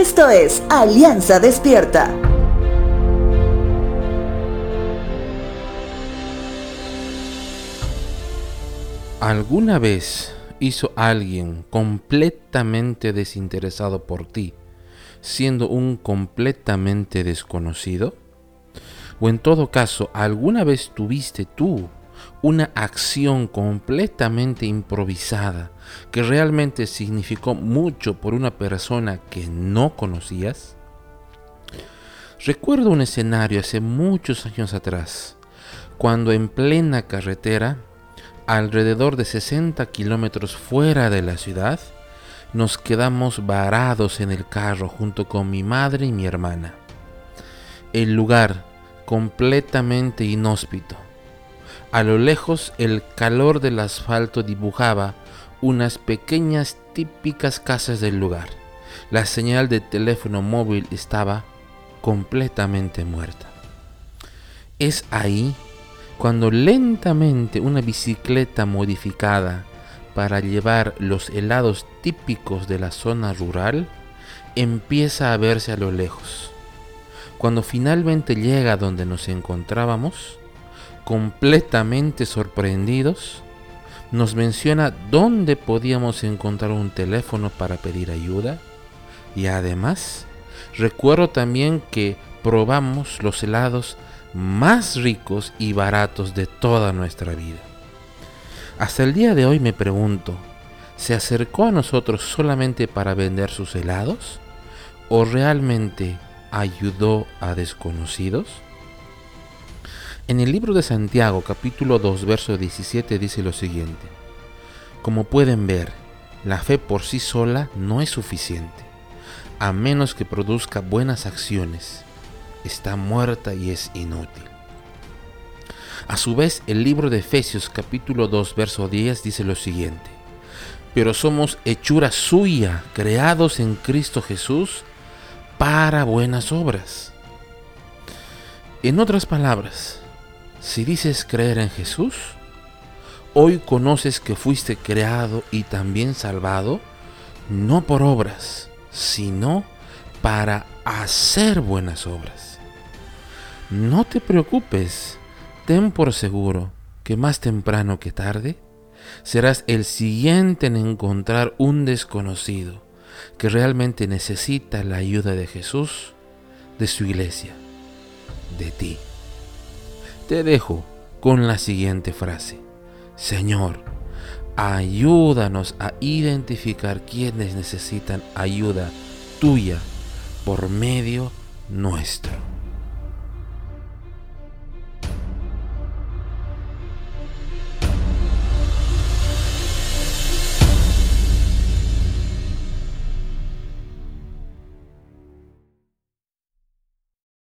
Esto es Alianza Despierta. ¿Alguna vez hizo alguien completamente desinteresado por ti, siendo un completamente desconocido? ¿O en todo caso, alguna vez tuviste tú una acción completamente improvisada que realmente significó mucho por una persona que no conocías? Recuerdo un escenario hace muchos años atrás, cuando en plena carretera, alrededor de 60 kilómetros fuera de la ciudad, nos quedamos varados en el carro junto con mi madre y mi hermana. El lugar completamente inhóspito a lo lejos el calor del asfalto dibujaba unas pequeñas típicas casas del lugar. La señal de teléfono móvil estaba completamente muerta. Es ahí cuando lentamente una bicicleta modificada para llevar los helados típicos de la zona rural empieza a verse a lo lejos. Cuando finalmente llega donde nos encontrábamos, completamente sorprendidos, nos menciona dónde podíamos encontrar un teléfono para pedir ayuda y además recuerdo también que probamos los helados más ricos y baratos de toda nuestra vida. Hasta el día de hoy me pregunto, ¿se acercó a nosotros solamente para vender sus helados? ¿O realmente ayudó a desconocidos? En el libro de Santiago capítulo 2 verso 17 dice lo siguiente. Como pueden ver, la fe por sí sola no es suficiente, a menos que produzca buenas acciones. Está muerta y es inútil. A su vez, el libro de Efesios capítulo 2 verso 10 dice lo siguiente. Pero somos hechura suya, creados en Cristo Jesús para buenas obras. En otras palabras, si dices creer en Jesús, hoy conoces que fuiste creado y también salvado, no por obras, sino para hacer buenas obras. No te preocupes, ten por seguro que más temprano que tarde serás el siguiente en encontrar un desconocido que realmente necesita la ayuda de Jesús, de su iglesia, de ti te dejo con la siguiente frase. Señor, ayúdanos a identificar quienes necesitan ayuda tuya por medio nuestro.